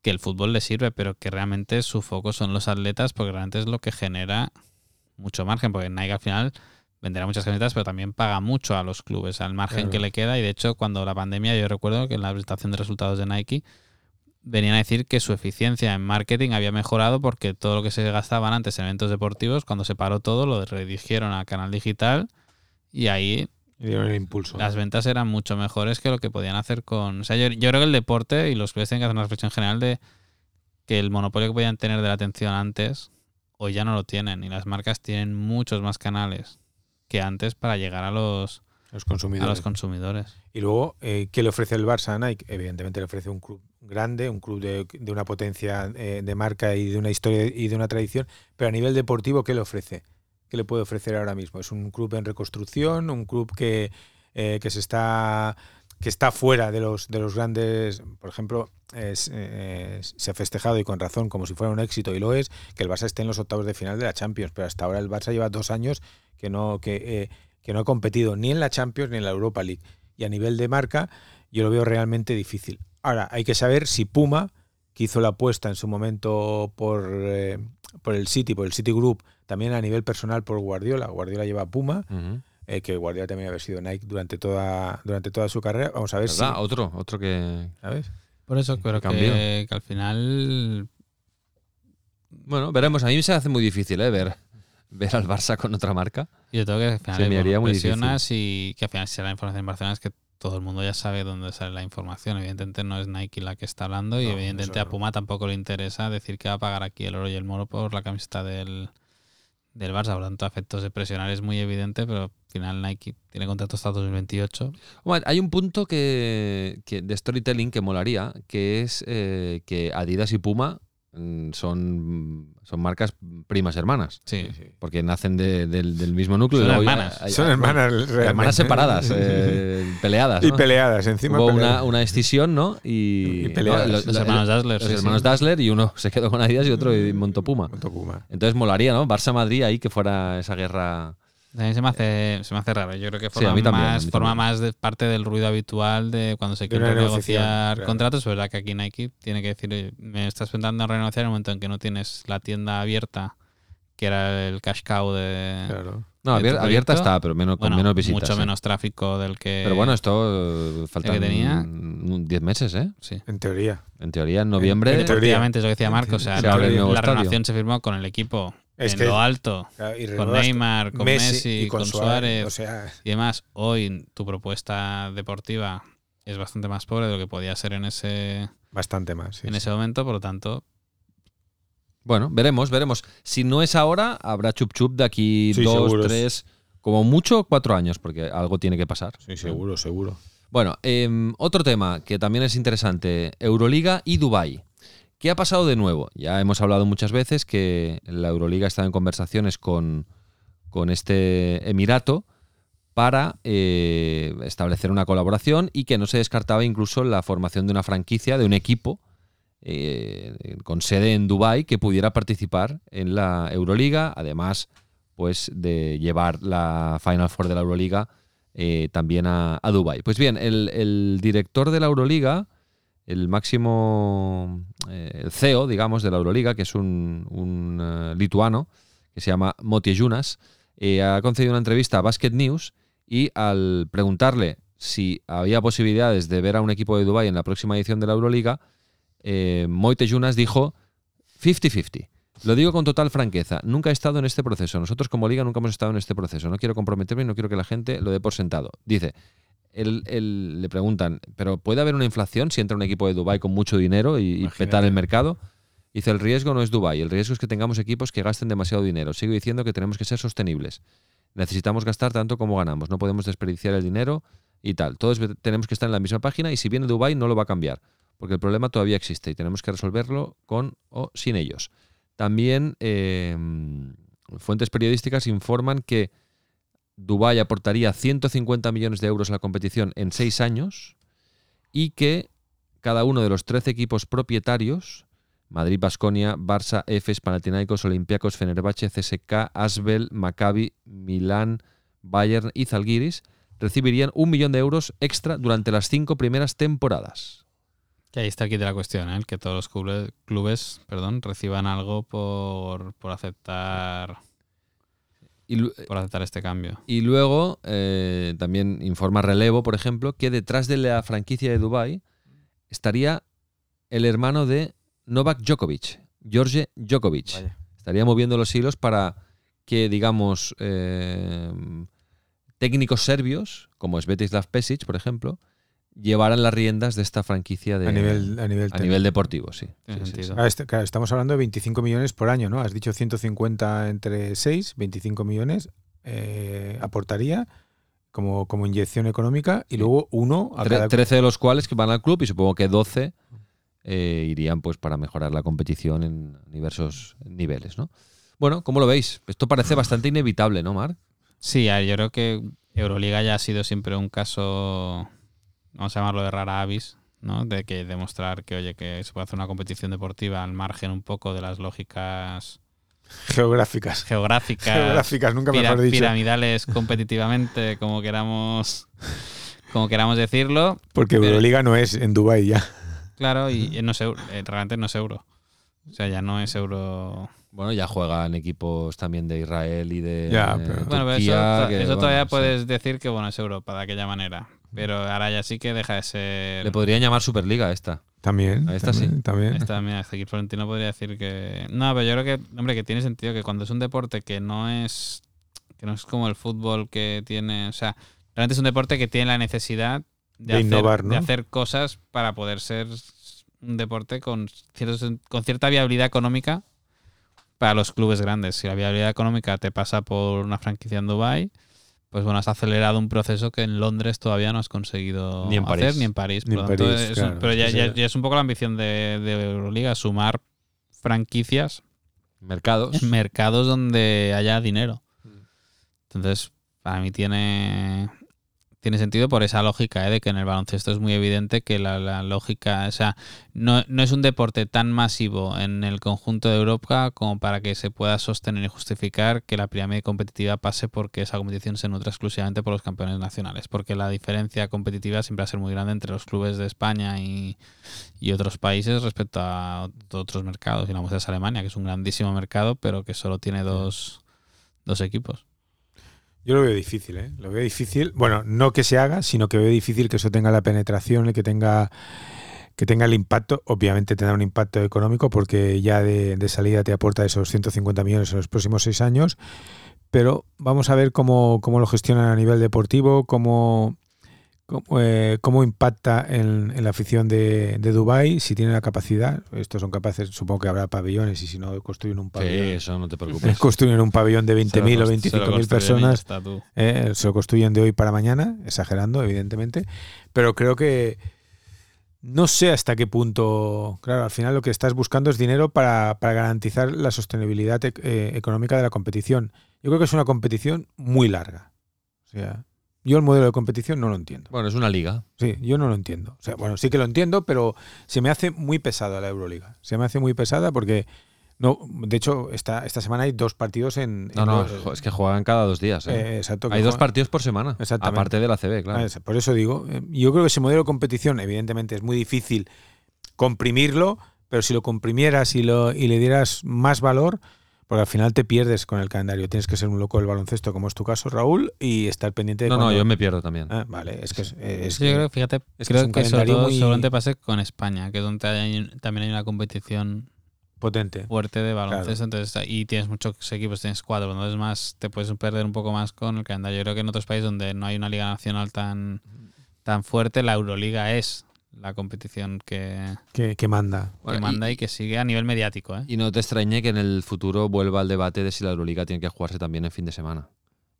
que el fútbol le sirve, pero que realmente su foco son los atletas porque realmente es lo que genera mucho margen, porque Nike al final venderá muchas camisetas, pero también paga mucho a los clubes, al margen Claro. que le queda. Y de hecho, cuando la pandemia, yo recuerdo que en la presentación de resultados de Nike venían a decir que su eficiencia en marketing había mejorado porque todo lo que se gastaban antes en eventos deportivos, cuando se paró todo, lo redirigieron al canal digital y ahí el impulso. las ventas eran mucho mejores que lo que podían hacer con... O sea, yo, yo creo que el deporte y los clubes tienen que hacer una reflexión general de que el monopolio que podían tener de la atención antes, hoy ya no lo tienen. Y las marcas tienen muchos más canales que antes para llegar a los, los a consumidores. los consumidores. Y luego, eh, ¿qué le ofrece el Barça a Nike? Evidentemente le ofrece un club grande, un club de, de una potencia eh, de marca y de una historia y de una tradición, pero a nivel deportivo, ¿qué le ofrece? ¿Qué le puede ofrecer ahora mismo? Es un club en reconstrucción, un club que, eh, que se está que está fuera de los de los grandes, por ejemplo, eh, se ha festejado y con razón como si fuera un éxito y lo es que el Barça esté en los octavos de final de la Champions, pero hasta ahora el Barça lleva dos años que no que, eh, que no ha competido ni en la Champions ni en la Europa League y a nivel de marca yo lo veo realmente difícil. Ahora, hay que saber si Puma, que hizo la apuesta en su momento por, eh, por el City, por el City Group, también a nivel personal por Guardiola, Guardiola lleva a Puma, eh, que Guardiola también había sido Nike durante toda, durante toda su carrera. Vamos a ver ¿Verdad? si. Otro, otro que. ¿Sabes? Por eso creo cambió. que, que al final Bueno, veremos. A mí se me hace muy difícil, ¿eh? Ver, ver al Barça con otra marca. yo tengo que al final Se me bueno, haría muy presionas y que al final si la información en Barcelona es que todo el mundo ya sabe dónde sale la información. Evidentemente no es Nike la que está hablando y No, evidentemente a. Puma tampoco le interesa decir que va a pagar aquí el oro y el moro por la camiseta del, del Barça. Por lo tanto, efectos de presionar es muy evidente, pero al final Nike tiene contrato hasta 2028. Hombre, hay un punto que, que- de storytelling que molaría, que es eh, que Adidas y Puma son, son marcas primas hermanas. Sí. Porque nacen de- del, del mismo núcleo. Son y luego ya hermanas. hay- Son hermanas realmente. Hermanas separadas, eh, peleadas. Y ¿no? peleadas, encima. Hubo peleadas. una, una escisión, ¿no? Y, Y peleadas. ¿no? Los hermanos Dassler, Los sí, hermanos sí. Dassler y uno se quedó con Adidas y otro montó Puma. Montó Puma. Entonces molaría, ¿no? Barça-Madrid ahí que fuera esa guerra. También se me hace, se me hace raro. Yo creo que a forma, también, a más, forma más de parte del ruido habitual de cuando se quiere una negociación, negociar claro. contratos. Es verdad que aquí Nike tiene que decir, "Oye, me estás pensando renegociar en el momento en que no tienes la tienda abierta, que era el cash cow de... Claro. No, ¿De tu abier- abierta proyecto? está, pero menos, con Bueno, menos visitas. mucho ¿eh? menos tráfico del que... Pero bueno, esto tenía? mm, 10 meses, ¿eh? Sí. En teoría. En teoría, en noviembre. en teoría. Efectivamente, es lo que decía Marco. O sea, Se la, la renovación se firmó con el equipo Es en que- lo alto, Claro, y con Neymar, con Messi, con, Suárez, O sea, y demás. Hoy tu propuesta deportiva es bastante más pobre de lo que podía ser en ese, bastante más. sí, en sí. ese momento, por lo tanto, Bueno, veremos, veremos. Si no es ahora, habrá chup chup de aquí Sí, dos, seguros. tres, como mucho cuatro años, porque algo tiene que pasar. Sí, seguro, seguro. Bueno, em, otro tema que también es interesante, Euroliga y Dubai. ¿Qué ha pasado de nuevo? Ya hemos hablado muchas veces que la Euroliga está en conversaciones con, con este Emirato para eh, establecer una colaboración y que no se descartaba incluso la formación de una franquicia, de un equipo eh, con sede en Dubai que pudiera participar en la Euroliga, además pues de llevar la Final Four de la Euroliga eh, también a, a Dubai. Pues bien, el, el director de la Euroliga, el máximo eh, CEO, digamos, de la Euroliga, que es un, eh, lituano, que se llama Motie Junas, eh, ha concedido una entrevista a Basket News y al preguntarle si había posibilidades de ver a un equipo de Dubai en la próxima edición de la Euroliga, eh, Moite Junas dijo 50-50. Lo digo con total franqueza, nunca he estado en este proceso. Nosotros como liga nunca hemos estado en este proceso. No quiero comprometerme y no quiero que la gente lo dé por sentado. Dice, él- él- le preguntan, ¿pero puede haber una inflación si entra un equipo de Dubai con mucho dinero y, y petar el mercado? Dice, el riesgo no es Dubai, el riesgo es que tengamos equipos que gasten demasiado dinero. Sigo diciendo que tenemos que ser sostenibles. Necesitamos gastar tanto como ganamos, no podemos desperdiciar el dinero y tal. Todos tenemos que estar en la misma página y si viene Dubai no lo va a cambiar, porque el problema todavía existe y tenemos que resolverlo con o sin ellos. También eh, fuentes periodísticas informan que Dubái aportaría 150 millones de euros a la competición en seis años y que cada uno de los 13 equipos propietarios, Madrid, Basconia, Barça, Efes, Panathinaikos, Olympiacos, Fenerbahce, CSK, Asbel, Maccabi, Milán, Bayern y Zalgiris, recibirían un millón de euros extra durante las cinco primeras temporadas. que ahí está kit de la cuestión, ¿eh? que todos los clubes, clubes perdón, reciban algo por, por aceptar Y, lu- por aceptar este cambio. Y luego eh, también informa Relevo, por ejemplo, que detrás de la franquicia de Dubai estaría el hermano de Novak Djokovic, George Djokovic. Vaya. Estaría moviendo los hilos para que, digamos, eh, técnicos serbios, como Svetislav Pesic, por ejemplo, llevaran las riendas de esta franquicia de, a nivel, a nivel, a nivel deportivo, sí. Tiene Sí, sí, sentido. sí. Ah, este- claro, estamos hablando de 25 millones por año, ¿no? Has dicho 150 entre 6, 25 millones eh, aportaría como, como inyección económica y luego uno a Tre- cada 13 de los cuales que van al club y supongo que 12 eh, irían pues para mejorar la competición en diversos niveles, ¿no? Bueno, ¿cómo lo veis? Esto parece bastante inevitable, ¿no, Marc? Sí, yo creo que Euroliga ya ha sido siempre un caso, vamos a llamarlo de rara avis, ¿no? De que demostrar que, oye, que se puede hacer una competición deportiva al margen un poco de las lógicas geográficas. geográficas, Geográficas, nunca mejor dicho. piramidales competitivamente, como queramos, como queramos decirlo. Porque pero- Euroliga no es en Dubai ya. Claro, y no es euro, eh, realmente no es euro. O sea, ya no es euro. Bueno, ya juegan equipos también de Israel y de Ya, pero- Turquía, Bueno, pero eso, que, eso bueno, todavía sí. puedes decir que bueno es Europa de aquella manera. Pero ahora ya sí que deja de ser. Le podrían llamar Superliga a esta. También. A esta también, sí. También. Esta, mira, este equipo Florentino podría decir que. No, pero yo creo que, hombre, que tiene sentido que cuando es un deporte que no es. que no es como el fútbol que tiene. O sea, realmente es un deporte que tiene la necesidad de, De hacer, innovar, ¿no? de hacer cosas para poder ser un deporte con, ciertos, con cierta viabilidad económica para los clubes grandes. Si la viabilidad económica te pasa por una franquicia en Dubai pues bueno, has acelerado un proceso que en Londres todavía no has conseguido Ni en hacer, ni en París. Ni en tanto, París, es un- claro, pero ya, es que ya- sea- ya es un poco la ambición de, de Euroliga, sumar franquicias Mercados. en mercados donde haya dinero. Entonces, para mí tiene, tiene sentido por esa lógica, ¿eh? de que en el baloncesto es muy evidente que la, la lógica, o sea, no, no es un deporte tan masivo en el conjunto de Europa como para que se pueda sostener y justificar que la pirámide competitiva pase porque esa competición se nutre exclusivamente por los campeones nacionales, porque la diferencia competitiva siempre va a ser muy grande entre los clubes de España y, y otros países respecto a otros mercados. Y la muestra es Alemania, que es un grandísimo mercado, pero que solo tiene dos, dos equipos. Yo lo veo difícil, ¿eh? Lo veo difícil. Bueno, no que se haga, sino que veo difícil que eso tenga la penetración y que tenga que tenga el impacto. Obviamente tendrá un impacto económico porque ya de, de salida te aporta esos 150 millones en los próximos seis años. Pero vamos a ver cómo, cómo lo gestionan a nivel deportivo, cómo, cómo, eh, cómo impacta en, en la afición de, de Dubái, si tienen la capacidad. Estos son capaces, supongo que habrá pabellones y si no construyen un Sí, pabellón. eso no te preocupes. Construyen un pabellón de 20.000 o 25.000 personas. Eh, se lo construyen de hoy para mañana, exagerando, evidentemente. Pero creo que no sé hasta qué punto. Claro, al final lo que estás buscando es dinero para, para garantizar la sostenibilidad ec- eh, económica de la competición. Yo creo que es una competición muy larga. O sea, yo el modelo de competición no lo entiendo. Bueno, es una liga. Sí, yo no lo entiendo. O sea, bueno, sí que lo entiendo, pero se me hace muy pesada la Euroliga. Se me hace muy pesada porque. No, de hecho, esta, esta semana hay dos partidos en. No, en no, los- es que juegan cada dos días. ¿eh? eh, exacto, Hay dos partidos por semana. Aparte de la CB, claro. Ah, Por eso digo, eh, yo creo que ese modelo de competición, evidentemente, es muy difícil comprimirlo, pero si lo comprimieras y, lo, y le dieras más valor, porque al final te pierdes con el calendario. Tienes que ser un loco del baloncesto, como es tu caso, Raúl, y estar pendiente de No, no, cuando- yo me pierdo también. Ah, vale, es que es, es Sí, que- yo creo, fíjate, es que creo es un que, sobre todo muy- seguramente pase con España, que es donde hay- también hay una competición potente. fuerte de baloncesto, entonces y tienes muchos equipos, tienes cuatro, entonces más te puedes perder un poco más con el calendario. Yo creo que en otros países donde no hay una liga nacional tan, tan fuerte, la Euroliga es la competición que, Que, que manda. que Bueno, manda y, que sigue a nivel mediático. ¿eh? Y no te extrañe que en el futuro vuelva el debate de si la Euroliga tiene que jugarse también en fin de semana.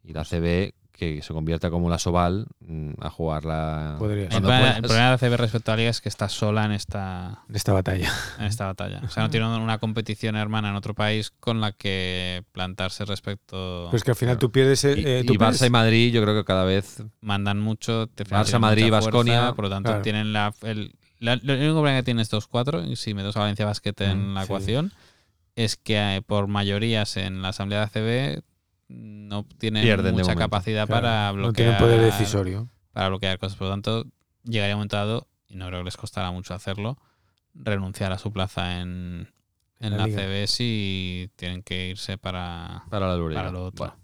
Y la CB, que se convierta como la Soval, mm, a jugarla. Podría El, problema, puedas. el problema de la CB respecto a liga es que está sola en esta, En esta batalla. en esta batalla. O sea, no tiene una competición hermana en otro país con la que plantarse respecto. Pues que al final tú pierdes. el- Y, eh, y tú Barça pierdes- y Madrid, yo creo que cada vez. mandan mucho. Te Barça, Madrid, fuerza, Baskonia. Por lo tanto, Claro. tienen la. El, la- único problema que tienen estos cuatro, y si metes a Valencia Basket en Mm, la sí. ecuación, es que eh, por mayorías en la asamblea de ACB no tienen Pierden mucha capacidad Claro, para no bloquear. tienen poder decisorio. Para bloquear cosas. Por lo tanto, llegaría un momento dado, y no creo que les costará mucho hacerlo, renunciar a su plaza en, en La la, liga. CB si tienen que irse para, Para la Euroliga. para lo otro. Bueno,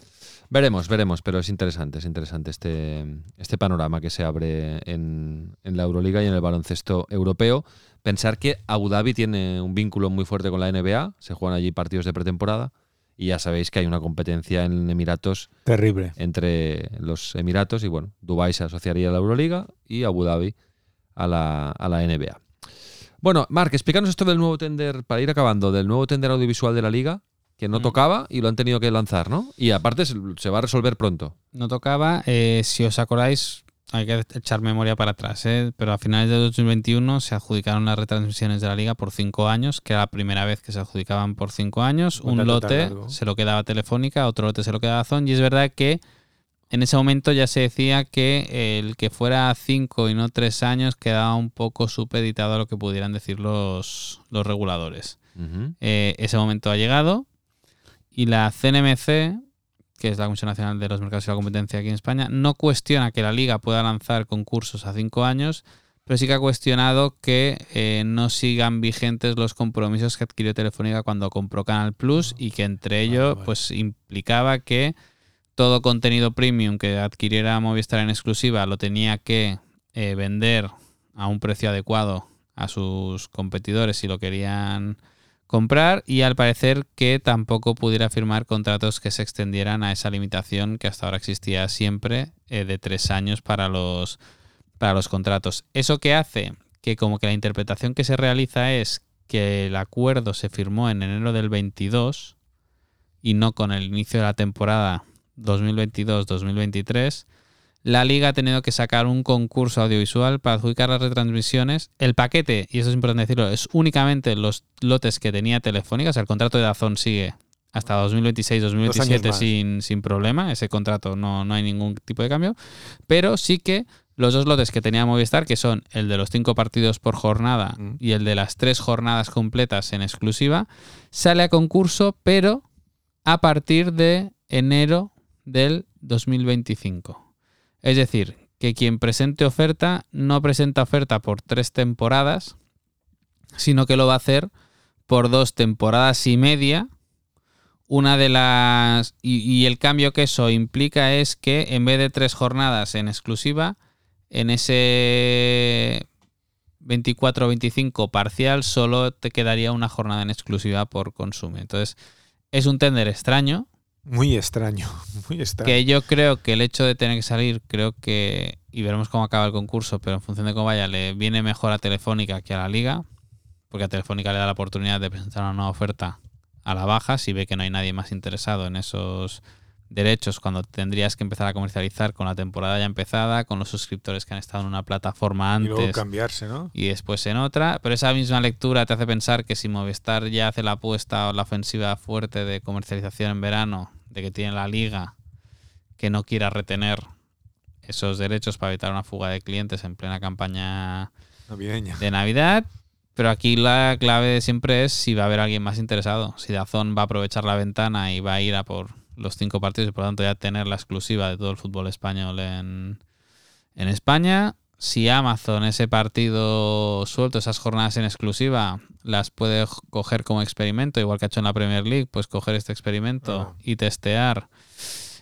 veremos, veremos, pero es interesante, es interesante este, este panorama que se abre en, en la Euroliga y en el baloncesto europeo. Pensar que Abu Dhabi tiene un vínculo muy fuerte con la NBA, se juegan allí partidos de pretemporada y ya sabéis que hay una competencia en Emiratos Terrible. entre los Emiratos y bueno, Dubái se asociaría a la Euroliga y Abu Dhabi a la, a la NBA. Bueno, Marc, explícanos esto del nuevo tender, para ir acabando, del nuevo tender audiovisual de la liga, que no Mm. tocaba y lo han tenido que lanzar, ¿no? Y aparte se, se va a resolver pronto. no tocaba. Eh, si os acordáis, hay que echar memoria para atrás, ¿eh? pero a finales de 2021 se adjudicaron las retransmisiones de la liga por cinco años, que era la primera vez que se adjudicaban por cinco años. Un lote se lo quedaba Telefónica, otro lote se lo quedaba Zon, y es verdad que en ese momento ya se decía que el que fuera cinco y no tres años quedaba un poco supeditado a lo que pudieran decir los, los reguladores. Eh, ese momento ha llegado y la CNMC, que es la Comisión Nacional de los Mercados y la Competencia aquí en España, no cuestiona que la liga pueda lanzar concursos a cinco años, pero sí que ha cuestionado que eh, no sigan vigentes los compromisos que adquirió Telefónica cuando compró Canal Plus y que entre ello vale. pues implicaba que todo contenido premium que adquiriera Movistar en exclusiva lo tenía que eh, vender a un precio adecuado a sus competidores si lo querían comprar y al parecer que tampoco pudiera firmar contratos que se extendieran a esa limitación que hasta ahora existía siempre eh, de tres años para los, para los contratos. ¿Eso que hace? Que como que la interpretación que se realiza es que el acuerdo se firmó en enero del 22 y no con el inicio de la temporada 2022-2023, la liga ha tenido que sacar un concurso audiovisual para adjudicar las retransmisiones. El paquete, y eso es importante decirlo, es únicamente los lotes que tenía Telefónica, o sea, el contrato de Dazón sigue hasta 2026-2027 más. sin, sin problema, ese contrato no, no hay ningún tipo de cambio, pero sí que los dos lotes que tenía Movistar, que son el de los cinco partidos por jornada Mm. y el de las tres jornadas completas en exclusiva, sale a concurso, pero a partir de enero del 2025. Es decir, que quien presente oferta no presenta oferta por tres temporadas, sino que lo va a hacer por dos temporadas y media. Una de las. Y, y el cambio que eso implica es que en vez de tres jornadas en exclusiva, en ese 24-25 parcial solo te quedaría una jornada en exclusiva por consumo. Entonces, es un tender extraño, Muy extraño, muy extraño. que yo creo que el hecho de tener que salir, creo que, y veremos cómo acaba el concurso, pero en función de cómo vaya, le viene mejor a Telefónica que a la liga, porque a Telefónica le da la oportunidad de presentar una nueva oferta a la baja si ve que no hay nadie más interesado en esos derechos cuando tendrías que empezar a comercializar con la temporada ya empezada, con los suscriptores que han estado en una plataforma y luego antes cambiarse, ¿no? y después en otra, pero esa misma lectura te hace pensar que si Movistar ya hace la apuesta o la ofensiva fuerte de comercialización en verano, de que tiene la liga que no quiera retener esos derechos para evitar una fuga de clientes en plena campaña Navideña. de Navidad, pero aquí la clave siempre es si va a haber alguien más interesado, si Dazón va a aprovechar la ventana y va a ir a por los cinco partidos y por lo tanto ya tener la exclusiva de todo el fútbol español en, en España. Si Amazon ese partido suelto, esas jornadas en exclusiva, las puede coger como experimento, igual que ha hecho en la Premier League, pues coger este experimento Ah. y testear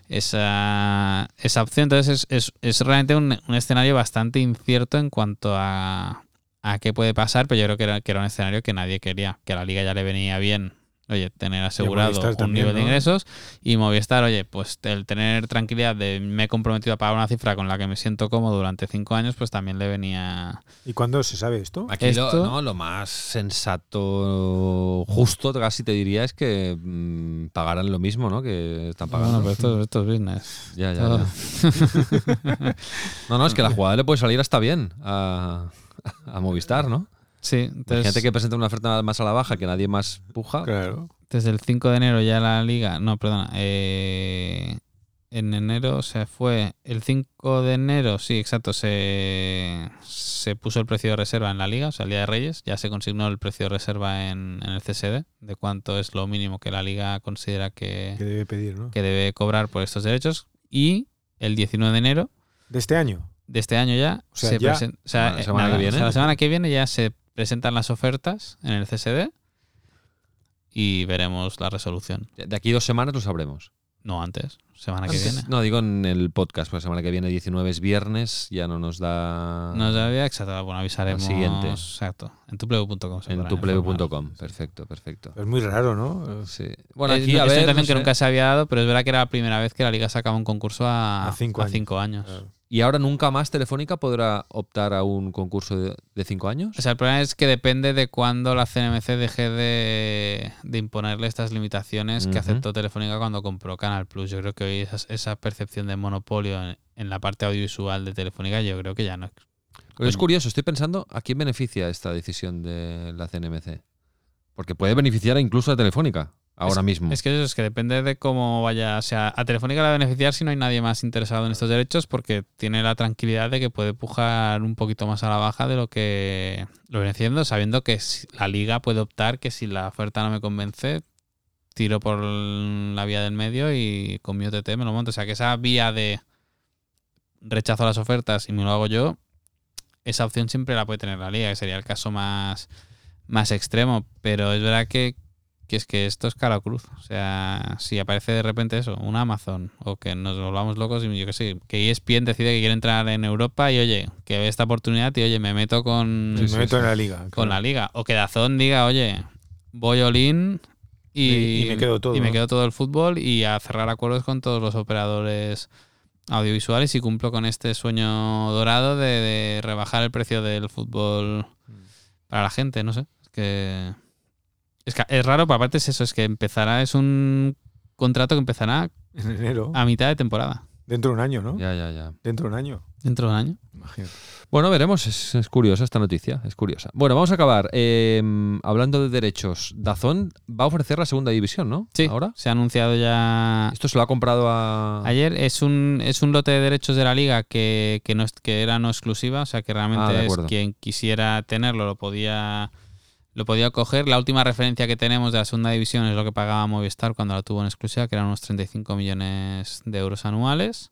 esa, esa opción. Entonces es, es- es realmente un, un escenario bastante incierto en cuanto a, a qué puede pasar, pero yo creo que era, que era un escenario que nadie quería, que a la liga ya le venía bien. Oye, tener asegurado un también, nivel de ingresos y Movistar, oye, pues el tener tranquilidad de me he comprometido a pagar una cifra con la que me siento cómodo durante cinco años, pues también le venía. ¿Y cuándo se sabe esto? Aquí lo, no, lo más sensato, justo casi te diría, es que mm, pagaran lo mismo, ¿no? Que están pagando. Bueno, pero esto, esto es business. Ya, ya, ya. No, no, es que la jugada le puede salir hasta bien a, a Movistar, ¿no? Sí, entonces Gente que presenta una oferta más a la baja que nadie más puja. Claro. desde el 5 de enero ya la liga, no, perdona, eh, en enero se fue, el 5 de enero, sí, exacto, se, se puso el precio de reserva en la liga, o sea, el Día de Reyes, ya se consignó el precio de reserva en, en el CSD, de cuánto es lo mínimo que la liga considera que, Que debe pedir, ¿no? que debe cobrar por estos derechos, y el 19 de enero De este año. de este año ya, O sea, se ya- presen- o sea, la eh, semana que nada, viene. o sea, la semana que viene ya se presentan las ofertas en el CSD y veremos la resolución. De aquí dos semanas lo sabremos. No antes, semana que viene. No, digo en el podcast, pues la semana que viene, 19 es viernes, ya no nos da. Nos había exacto, bueno, avisaremos. siguiente. Exacto, en tupleu.com. en tupleu.com. Perfecto, perfecto. Es muy raro, ¿no? Sí. Bueno, Es aquí a es una ver. no que sé. nunca se había dado, pero es verdad que era la primera vez que la liga sacaba un concurso a, A cinco años. cinco años. Claro. ¿Y ahora nunca más Telefónica podrá optar a un concurso de, de cinco años? O sea, el problema es que depende de cuándo la CNMC deje de, de imponerle estas limitaciones que aceptó Telefónica cuando compró Canal Plus. Yo creo que hoy esa, esa percepción de monopolio en, en la parte audiovisual de Telefónica, yo creo que ya no. Pero es curioso, estoy pensando a quién beneficia esta decisión de la CNMC. Porque puede beneficiar incluso a Telefónica ahora mismo. Es que eso es que depende de cómo vaya. O sea, a Telefónica le va a beneficiar si no hay nadie más interesado en estos derechos porque tiene la tranquilidad de que puede pujar un poquito más a la baja de lo que lo viene haciendo, sabiendo que la liga puede optar que si la oferta no me convence, tiro por la vía del medio y con mi OTT me lo monto. O sea, que esa vía de rechazo a las ofertas y me lo hago yo esa opción siempre la puede tener la liga, que sería el caso más, más extremo. Pero es verdad que, que es que esto es cara cruz. O sea, si aparece de repente eso, un Amazon, o que nos volvamos locos y yo que sé, que ESPN decide que quiere entrar en Europa y oye, que ve esta oportunidad y oye, me meto con, me meto en la liga. con la liga. O que Dazón diga, oye, voy all in y, Y- me quedo todo, y me quedo todo el fútbol y a cerrar acuerdos con todos los operadores audiovisuales y cumplo con este sueño dorado de, de rebajar el precio del fútbol para la gente, no sé. Es que es, que es raro, pero aparte es eso, es que empezará, es un contrato que empezará En enero. a mitad de temporada, Dentro de un año, ¿no? Ya, ya, ya. Dentro de un año. dentro de un año. Imagínate. Bueno, veremos. Es, es curiosa esta noticia. Es curiosa. Bueno, vamos a acabar. Eh, hablando de derechos, Dazón va a ofrecer la segunda división, ¿no? Sí, Ahora. se ha anunciado ya Esto se lo ha comprado a. Ayer es un, es un lote de derechos de la liga que, que, no, es- que era no exclusiva, o sea que Ah, realmente de es quien quisiera tenerlo lo podía lo podía coger. La última referencia que tenemos de la segunda división es lo que pagaba Movistar cuando la tuvo en exclusiva, que eran unos 35 millones de euros anuales.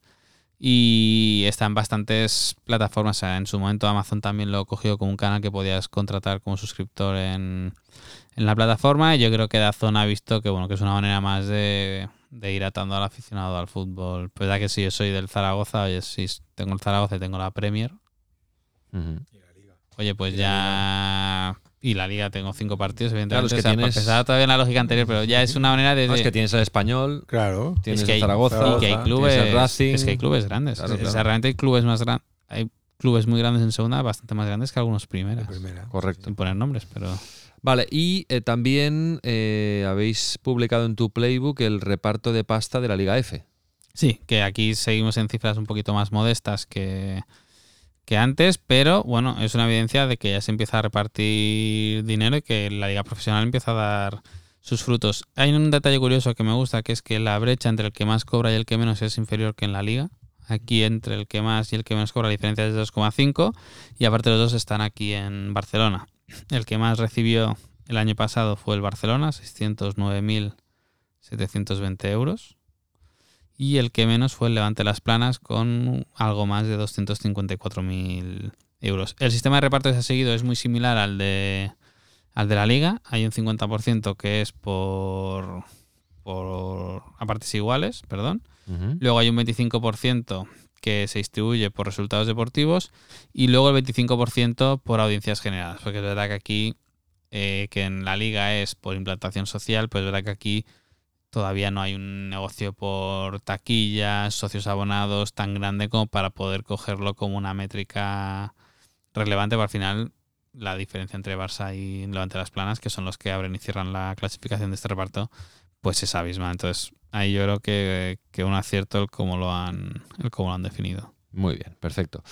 Y está en bastantes plataformas. En su momento Amazon también lo cogió como un canal que podías contratar como suscriptor en, en la plataforma. Y yo creo que Dazón ha visto que bueno, que es una manera más de, de ir atando al aficionado al fútbol. Pues ya que si yo soy del Zaragoza, oye, si tengo el Zaragoza tengo la Premier. Oye, pues ya. Y la liga tengo cinco partidos, evidentemente. Claro, es que o sea, tienes- pensaba todavía en la lógica anterior, pero ya es una manera de. No, es que tienes el español, Claro. tienes es que el hay, Zaragoza, y que hay tienes clubes, el Racing. es que hay clubes grandes. Claro, O sea, realmente hay clubes más grandes. Hay clubes muy grandes en segunda, bastante más grandes que algunos primeras. primera. Correcto. Sin poner nombres, pero. Vale, y eh, también eh, habéis publicado en tu playbook el reparto de pasta de la Liga F. Sí, que aquí seguimos en cifras un poquito más modestas que, que antes, pero bueno, es una evidencia de que ya se empieza a repartir dinero y que la liga profesional empieza a dar sus frutos. Hay un detalle curioso que me gusta, que es que la brecha entre el que más cobra y el que menos es inferior que en la liga. Aquí entre el que más y el que menos cobra la diferencia es de 2,5 y aparte los dos están aquí en Barcelona. El que más recibió el año pasado fue el Barcelona, 609.720 euros y el que menos fue el Levante Las Planas con algo más de 254.000 euros. El sistema de reparto que se ha seguido es muy similar al de, al de la liga. Hay un 50% que es por, por a partes iguales, perdón. Luego hay un 25% que se distribuye por resultados deportivos y luego el 25% por audiencias generadas. Porque es verdad que aquí, eh, que en la liga es por implantación social, pues es verdad que aquí todavía no hay un negocio por taquillas, socios abonados tan grande como para poder cogerlo como una métrica relevante. Pero al final, la diferencia entre Barça y Levante Las Planas, que son los que abren y cierran la clasificación de este reparto, pues es abismal. Entonces, ahí yo creo que, que un acierto el cómo lo han, el cómo lo han definido. Muy bien, perfecto.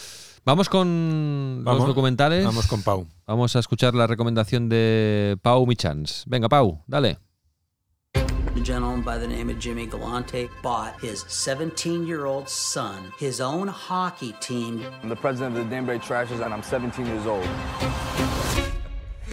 Vamos con Vamos- los documentales. Vamos con Pau. Vamos a escuchar la recomendación de Pau Michans. Venga, Pau, dale. A gentleman by the name of Jimmy Galante bought his 17 year old son his own hockey team. I'm the president of the Danbury Trashers and I'm 17 years old.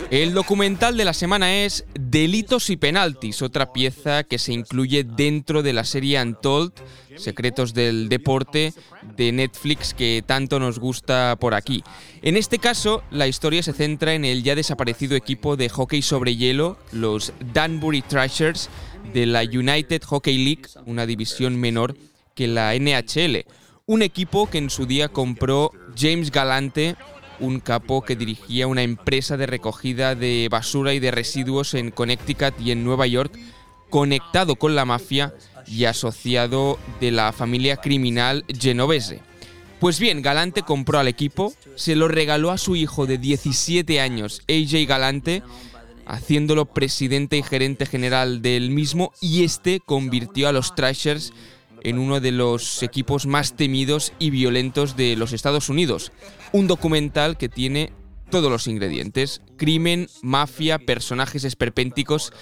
El documental de la semana es Delitos y Penaltis, otra pieza que se incluye dentro de la serie Untold, Secretos del Deporte, de Netflix que tanto nos gusta por aquí. En este caso, la historia se centra en el ya desaparecido equipo de hockey sobre hielo, los Danbury Trashers, de la United Hockey League, una división menor que la NHL. Un equipo que en su día compró James Galante, un capo que dirigía una empresa de recogida de basura y de residuos en Connecticut y en Nueva York, conectado con la mafia y asociado de la familia criminal genovese. Pues bien, Galante compró al equipo, se lo regaló a su hijo de 17 años, AJ Galante, haciéndolo presidente y gerente general del mismo, y este convirtió a los Trashers en uno de los equipos más temidos y violentos de los Estados Unidos. Un documental que tiene todos los ingredientes, crimen, mafia, personajes esperpénticos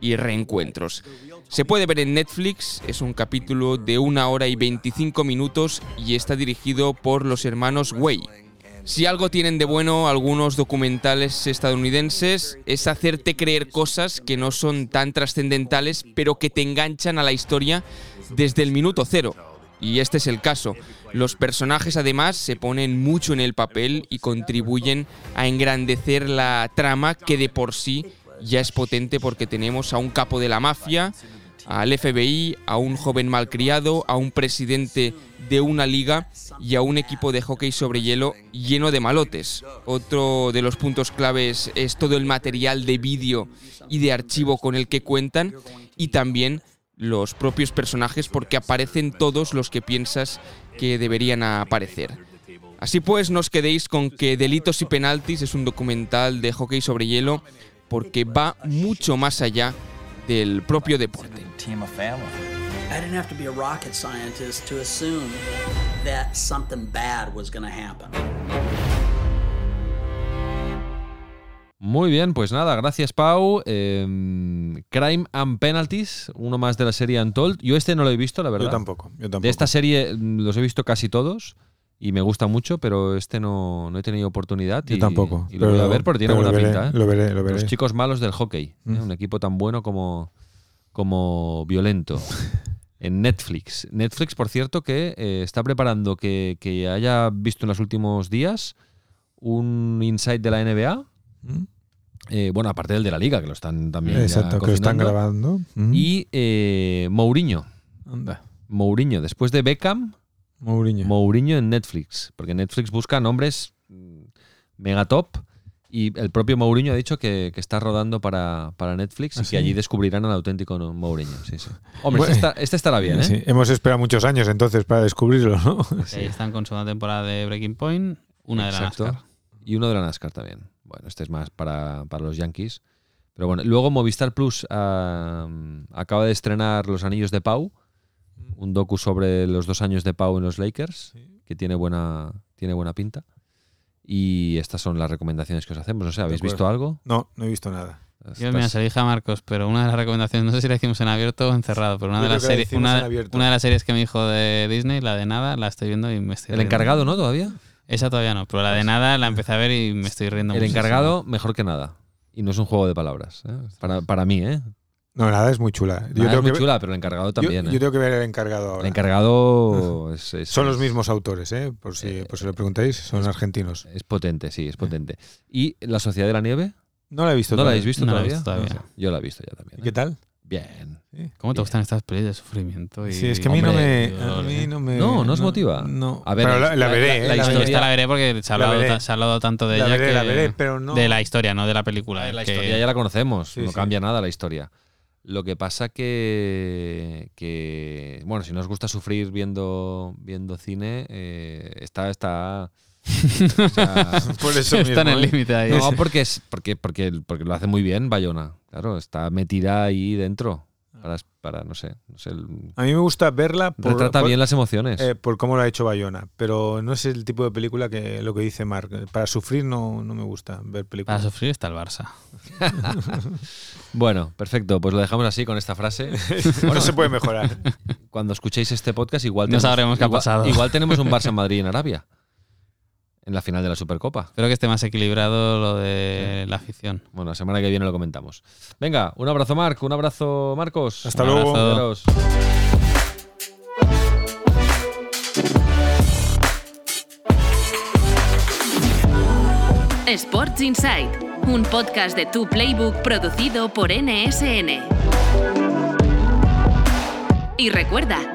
y reencuentros. Se puede ver en Netflix, es un capítulo de una hora y 25 minutos y está dirigido por los hermanos Way. Si algo tienen de bueno algunos documentales estadounidenses es hacerte creer cosas que no son tan trascendentales pero que te enganchan a la historia desde el minuto cero. Y este es el caso. Los personajes además se ponen mucho en el papel y contribuyen a engrandecer la trama que de por sí ya es potente porque tenemos a un capo de la mafia, al FBI, a un joven malcriado, a un presidente de una liga y a un equipo de hockey sobre hielo lleno de malotes. Otro de los puntos claves es todo el material de vídeo y de archivo con el que cuentan y también los propios personajes porque aparecen todos los que piensas que deberían aparecer. Así pues, no os quedéis con que Delitos y Penaltis es un documental de hockey sobre hielo porque va mucho más allá del propio deporte. I didn't have to be a rocket scientist to assume that something bad was going to happen. Muy bien, pues nada, gracias Pau. Em, Crime and Penalties, uno más de la serie Untold. Yo este no lo he visto, la verdad. Yo tampoco, yo tampoco. De esta serie mm, los he visto casi todos y me gusta mucho, pero este no, no he tenido oportunidad. Yo y, tampoco, Y lo voy a pero- ver porque tiene pero buena veré, pinta. ¿eh? lo veré, lo veré. Los chicos malos del hockey. ¿eh? Mm. Un equipo tan bueno como, como violento. en Netflix. Netflix, por cierto, que eh, está preparando que, que haya visto en los últimos días un insight de la NBA. ¿Mm? Eh, bueno, aparte del de la liga, que lo están también. Exacto, que lo están grabando. Mm. Y eh, Mourinho. Anda, Mourinho. Después de Beckham, Mourinho. Mourinho en Netflix. Porque Netflix busca nombres mm, mega top. Y el propio Mourinho ha dicho que, que está rodando para, para Netflix ¿Ah, y sí? que allí descubrirán al auténtico Mourinho. Sí, sí. Hombre, Bueno, este, está- este estará bien, ¿eh? Sí, hemos esperado muchos años entonces para descubrirlo, ¿no? Ahí están con segunda temporada de Breaking Point, una de la. NASCAR. Y uno de la NASCAR también. Bueno, este es más para, para los Yankees. Pero bueno, luego Movistar Plus ah, acaba de estrenar Los Anillos de Pau, un docu sobre los dos años de Pau en los Lakers, que tiene buena, tiene buena pinta. Y estas son las recomendaciones que os hacemos. No sé, ¿habéis visto algo? No, no he visto nada. Yo, mira, se lo dije a Marcos, pero una de las recomendaciones, no sé si la hicimos en abierto o en cerrado, pero una, de las, la series, una, una de las series que me dijo de Disney, la de nada, la estoy viendo y me estoy El riendo. encargado, ¿no? Todavía. Esa todavía no, pero la de nada la empecé a ver y me estoy riendo El muchísimo. encargado, mejor que nada. Y no es un juego de palabras. ¿eh? Para, para mí, ¿eh? No, nada, es muy chula. Yo tengo es muy que ver- chula, pero el encargado también. yo, ¿eh? tengo que ver el encargado ahora. El encargado es- es- Son los mismos autores, ¿eh? Por si, por si lo preguntáis, son argentinos. Es potente, sí, es potente. ¿Y La Sociedad de la Nieve? No la he visto ¿No la todavía. habéis visto No la he todavía? visto todavía. No sé. Yo la he visto ya también. ¿Y ¿eh? qué tal? Bien. ¿Cómo te Bien. gustan estas pelis de sufrimiento? Y, Sí, es que a mí no me. A mí no me. No, ¿no os motiva? No. A ver, Pero la, veré, la- ¿eh? la La historia- veré. Esta la veré porque se ha, La hablado, veré. se ha hablado tanto de La ella veré, que... la veré, pero no. De la historia, no de la película. La que- historia ya la conocemos, Sí, no sí. cambia nada la historia. Lo que pasa que, que bueno, si no os gusta sufrir viendo, viendo cine, eh, está, está, o sea, Por eso Está en mismo, el ¿eh? límite ahí. no, porque es, porque, porque, porque lo hace muy bien Bayona. Claro, está metida ahí dentro. Para, para no sé, no sé, el- A mí me gusta verla por, retrata por- bien las emociones. eh, por cómo lo ha hecho Bayona, pero no es el tipo de película que lo que dice Mark. Para sufrir no, no me gusta ver Para películas. sufrir está el Barça. Bueno, perfecto, pues lo dejamos así con esta frase. no se puede mejorar. Cuando escuchéis este podcast, igual No sabremos qué ha igual- pasado. Igual tenemos un Barça Madrid en Arabia. En la final de la Supercopa. Espero que esté más equilibrado lo de la afición. Bueno, la semana que viene lo comentamos. Venga, un abrazo, Marc. Un abrazo, Marcos. Hasta Un luego. abrazo. Sports Insight, un podcast de Tu Playbook producido por NSN. Y recuerda,